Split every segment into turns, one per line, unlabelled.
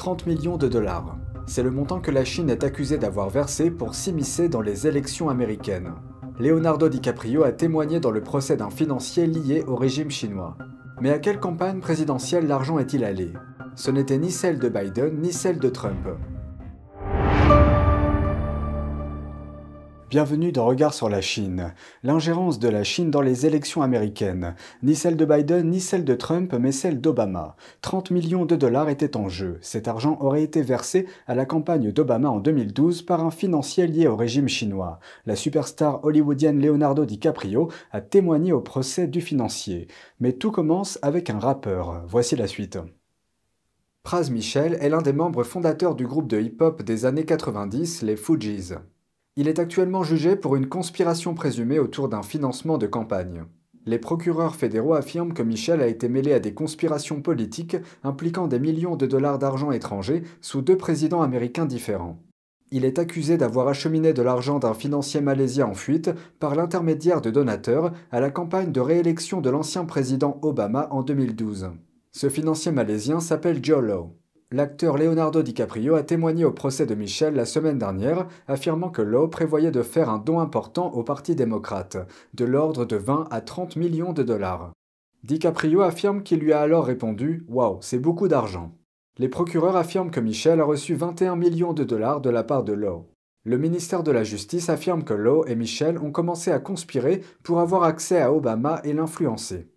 30 millions de dollars. C'est le montant que la Chine est accusée d'avoir versé pour s'immiscer dans les élections américaines. Leonardo DiCaprio a témoigné dans le procès d'un financier lié au régime chinois. Mais à quelle campagne présidentielle l'argent est-il allé? Ce n'était ni celle de Biden ni celle de Trump. Bienvenue dans Regard sur la Chine. L'ingérence de la Chine dans les élections américaines. Ni celle de Biden, ni celle de Trump, mais celle d'Obama. 30 millions de dollars étaient en jeu. Cet argent aurait été versé à la campagne d'Obama en 2012 par un financier lié au régime chinois. La superstar hollywoodienne Leonardo DiCaprio a témoigné au procès du financier. Mais tout commence avec un rappeur. Voici la suite. Praz Michel est l'un des membres fondateurs du groupe de hip-hop des années 90, les Fugees. Il est actuellement jugé pour une conspiration présumée autour d'un financement de campagne. Les procureurs fédéraux affirment que Michel a été mêlé à des conspirations politiques impliquant des millions de dollars d'argent étranger sous deux présidents américains différents. Il est accusé d'avoir acheminé de l'argent d'un financier malaisien en fuite par l'intermédiaire de donateurs à la campagne de réélection de l'ancien président Obama en 2012. Ce financier malaisien s'appelle Joe Lowe. L'acteur Leonardo DiCaprio a témoigné au procès de Michel la semaine dernière, affirmant que Lowe prévoyait de faire un don important au Parti démocrate, de l'ordre de 20 à 30 millions de dollars. DiCaprio affirme qu'il lui a alors répondu Waouh, c'est beaucoup d'argent. Les procureurs affirment que Michel a reçu 21 millions de dollars de la part de Lowe. Le ministère de la Justice affirme que Lowe et Michel ont commencé à conspirer pour avoir accès à Obama et l'influencer.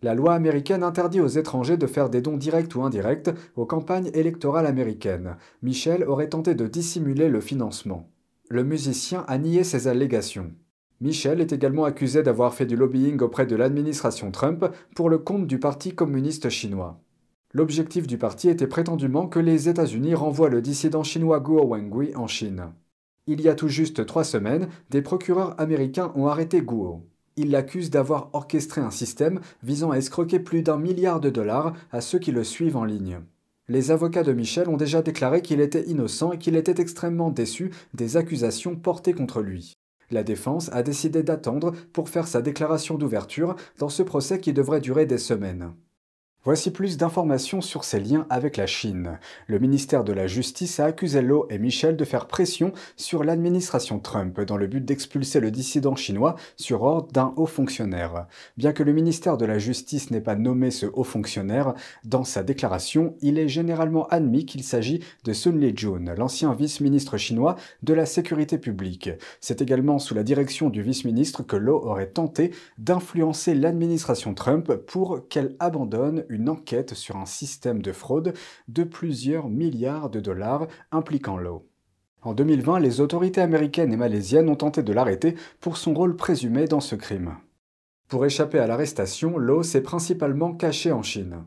La loi américaine interdit aux étrangers de faire des dons directs ou indirects aux campagnes électorales américaines. Michel aurait tenté de dissimuler le financement. Le musicien a nié ces allégations. Michel est également accusé d'avoir fait du lobbying auprès de l'administration Trump pour le compte du Parti communiste chinois. L'objectif du parti était prétendument que les États-Unis renvoient le dissident chinois Guo Wengui en Chine. Il y a tout juste trois semaines, des procureurs américains ont arrêté Guo. Il l'accuse d'avoir orchestré un système visant à escroquer plus d'un milliard de dollars à ceux qui le suivent en ligne. Les avocats de Michel ont déjà déclaré qu'il était innocent et qu'il était extrêmement déçu des accusations portées contre lui. La défense a décidé d'attendre pour faire sa déclaration d'ouverture dans ce procès qui devrait durer des semaines. Voici plus d'informations sur ses liens avec la Chine. Le ministère de la Justice a accusé Lo et Michel de faire pression sur l'administration Trump dans le but d'expulser le dissident chinois sur ordre d'un haut fonctionnaire. Bien que le ministère de la Justice n'ait pas nommé ce haut fonctionnaire, dans sa déclaration, il est généralement admis qu'il s'agit de Sun Lijun, l'ancien vice-ministre chinois de la sécurité publique. C'est également sous la direction du vice-ministre que Lo aurait tenté d'influencer l'administration Trump pour qu'elle abandonne enquête sur un système de fraude de plusieurs milliards de dollars impliquant Lowe. En 2020, les autorités américaines et malaisiennes ont tenté de l'arrêter pour son rôle présumé dans ce crime. Pour échapper à l'arrestation, Lowe s'est principalement caché en Chine.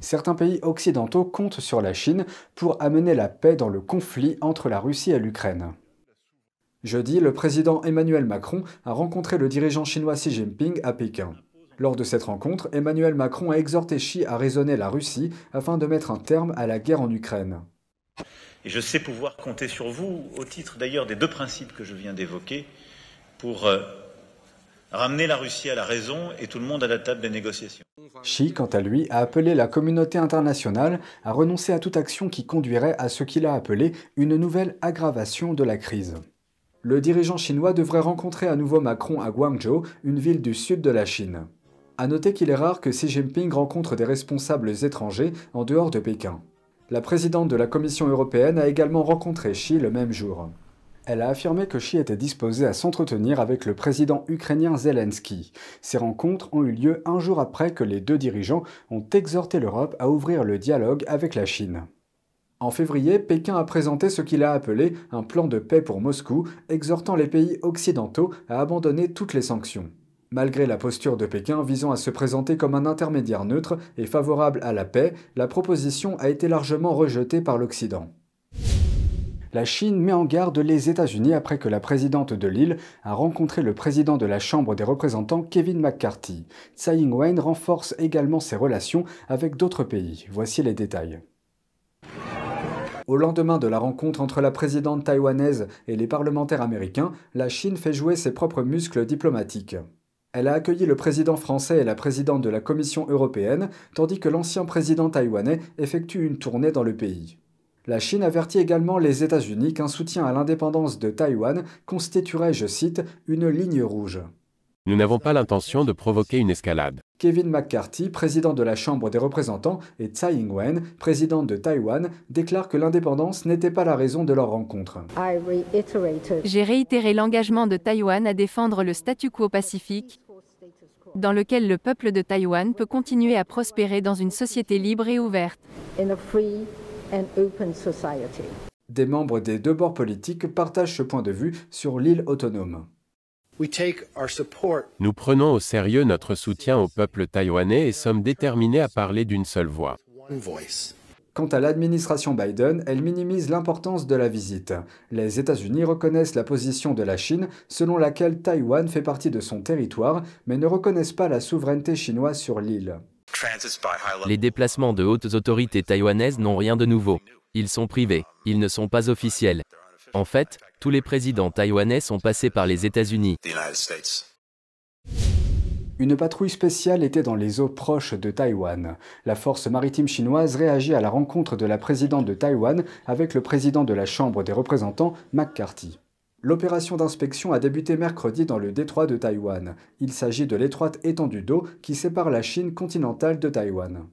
Certains pays occidentaux comptent sur la Chine pour amener la paix dans le conflit entre la Russie et l'Ukraine. Jeudi, le président Emmanuel Macron a rencontré le dirigeant chinois Xi Jinping à Pékin. Lors de cette rencontre, Emmanuel Macron a exhorté Xi à raisonner la Russie afin de mettre un terme à la guerre en Ukraine.
Et je sais pouvoir compter sur vous, au titre d'ailleurs des deux principes que je viens d'évoquer, pour euh, ramener la Russie à la raison et tout le monde à la table des négociations.
Xi, quant à lui, a appelé la communauté internationale à renoncer à toute action qui conduirait à ce qu'il a appelé une nouvelle aggravation de la crise. Le dirigeant chinois devrait rencontrer à nouveau Macron à Guangzhou, une ville du sud de la Chine. A noter qu'il est rare que Xi Jinping rencontre des responsables étrangers en dehors de Pékin. La présidente de la Commission européenne a également rencontré Xi le même jour. Elle a affirmé que Xi était disposé à s'entretenir avec le président ukrainien Zelensky. Ces rencontres ont eu lieu un jour après que les deux dirigeants ont exhorté l'Europe à ouvrir le dialogue avec la Chine. En février, Pékin a présenté ce qu'il a appelé un plan de paix pour Moscou, exhortant les pays occidentaux à abandonner toutes les sanctions. Malgré la posture de Pékin visant à se présenter comme un intermédiaire neutre et favorable à la paix, la proposition a été largement rejetée par l'Occident. La Chine met en garde les États-Unis après que la présidente de l'île a rencontré le président de la Chambre des représentants Kevin McCarthy. Tsai Ing-wen renforce également ses relations avec d'autres pays. Voici les détails. Au lendemain de la rencontre entre la présidente taïwanaise et les parlementaires américains, la Chine fait jouer ses propres muscles diplomatiques. Elle a accueilli le président français et la présidente de la Commission européenne, tandis que l'ancien président taïwanais effectue une tournée dans le pays. La Chine avertit également les États-Unis qu'un soutien à l'indépendance de Taïwan constituerait, je cite, une ligne rouge.
Nous n'avons pas l'intention de provoquer une escalade.
Kevin McCarthy, président de la Chambre des représentants, et Tsai Ing-wen, présidente de Taïwan, déclarent que l'indépendance n'était pas la raison de leur rencontre.
J'ai réitéré l'engagement de Taïwan à défendre le statu quo pacifique, dans lequel le peuple de Taïwan peut continuer à prospérer dans une société libre et ouverte.
Des membres des deux bords politiques partagent ce point de vue sur l'île autonome.
Nous prenons au sérieux notre soutien au peuple taïwanais et sommes déterminés à parler d'une seule voix.
Quant à l'administration Biden, elle minimise l'importance de la visite. Les États-Unis reconnaissent la position de la Chine selon laquelle Taïwan fait partie de son territoire, mais ne reconnaissent pas la souveraineté chinoise sur l'île.
Les déplacements de hautes autorités taïwanaises n'ont rien de nouveau. Ils sont privés, ils ne sont pas officiels. En fait, tous les présidents taïwanais sont passés par les États-Unis.
Une patrouille spéciale était dans les eaux proches de Taïwan. La force maritime chinoise réagit à la rencontre de la présidente de Taïwan avec le président de la Chambre des représentants, McCarthy. L'opération d'inspection a débuté mercredi dans le détroit de Taïwan. Il s'agit de l'étroite étendue d'eau qui sépare la Chine continentale de Taïwan.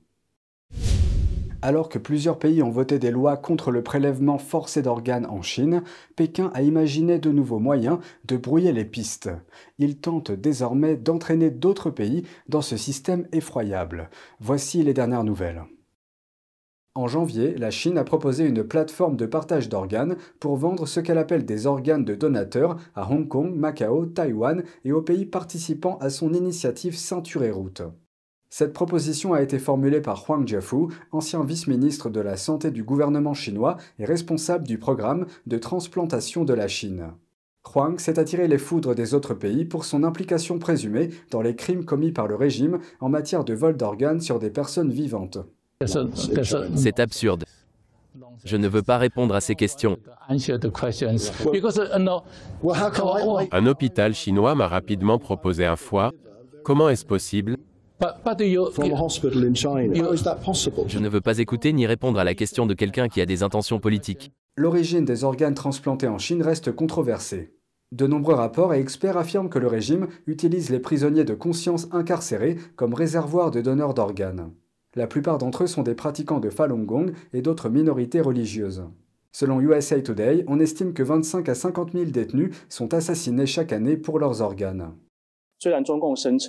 Alors que plusieurs pays ont voté des lois contre le prélèvement forcé d'organes en Chine, Pékin a imaginé de nouveaux moyens de brouiller les pistes. Il tente désormais d'entraîner d'autres pays dans ce système effroyable. Voici les dernières nouvelles. En janvier, la Chine a proposé une plateforme de partage d'organes pour vendre ce qu'elle appelle des organes de donateurs à Hong Kong, Macao, Taïwan et aux pays participant à son initiative Ceinture et Route. Cette proposition a été formulée par Huang Jiafu, ancien vice-ministre de la Santé du gouvernement chinois et responsable du programme de transplantation de la Chine. Huang s'est attiré les foudres des autres pays pour son implication présumée dans les crimes commis par le régime en matière de vol d'organes sur des personnes vivantes.
C'est absurde. Je ne veux pas répondre à ces questions.
Un hôpital chinois m'a rapidement proposé un foie. Comment est-ce possible
je ne veux pas écouter ni répondre à la question de quelqu'un qui a des intentions politiques.
L'origine des organes transplantés en Chine reste controversée. De nombreux rapports et experts affirment que le régime utilise les prisonniers de conscience incarcérés comme réservoir de donneurs d'organes. La plupart d'entre eux sont des pratiquants de Falun Gong et d'autres minorités religieuses. Selon USA Today, on estime que 25 à 50 000 détenus sont assassinés chaque année pour leurs organes.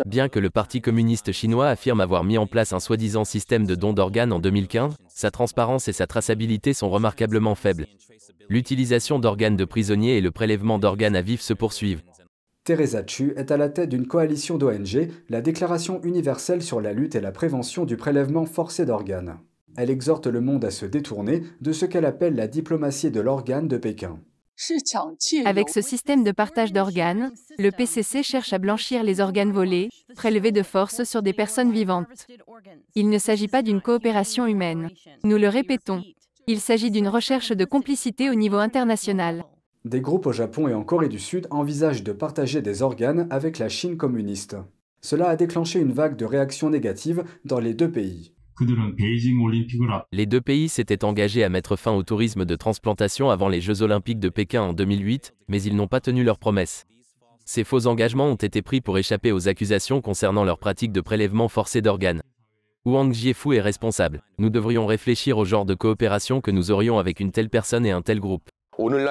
Bien que le Parti communiste chinois affirme avoir mis en place un soi-disant système de dons d'organes en 2015, sa transparence et sa traçabilité sont remarquablement faibles. L'utilisation d'organes de prisonniers et le prélèvement d'organes à vif se poursuivent.
Teresa Chu est à la tête d'une coalition d'ONG, la Déclaration universelle sur la lutte et la prévention du prélèvement forcé d'organes. Elle exhorte le monde à se détourner de ce qu'elle appelle la diplomatie de l'organe de Pékin.
Avec ce système de partage d'organes, le PCC cherche à blanchir les organes volés, prélevés de force sur des personnes vivantes. Il ne s'agit pas d'une coopération humaine. Nous le répétons. Il s'agit d'une recherche de complicité au niveau international.
Des groupes au Japon et en Corée du Sud envisagent de partager des organes avec la Chine communiste. Cela a déclenché une vague de réactions négatives dans les deux pays.
Les deux pays s'étaient engagés à mettre fin au tourisme de transplantation avant les Jeux olympiques de Pékin en 2008, mais ils n'ont pas tenu leurs promesses. Ces faux engagements ont été pris pour échapper aux accusations concernant leur pratique de prélèvement forcé d'organes. Wang Jiefu est responsable. Nous devrions réfléchir au genre de coopération que nous aurions avec une telle personne et un tel groupe.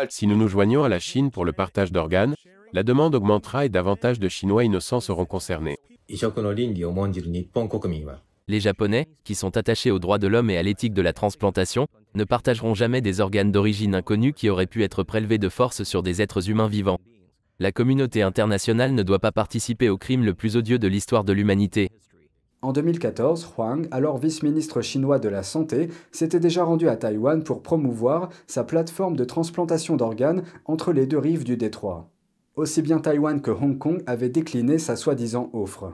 Si nous nous joignons à la Chine pour le partage d'organes, la demande augmentera et davantage de Chinois innocents seront concernés.
Les Japonais, qui sont attachés aux droits de l'homme et à l'éthique de la transplantation, ne partageront jamais des organes d'origine inconnue qui auraient pu être prélevés de force sur des êtres humains vivants. La communauté internationale ne doit pas participer au crime le plus odieux de l'histoire de l'humanité.
En 2014, Huang, alors vice-ministre chinois de la Santé, s'était déjà rendu à Taïwan pour promouvoir sa plateforme de transplantation d'organes entre les deux rives du détroit. Aussi bien Taïwan que Hong Kong avaient décliné sa soi-disant offre.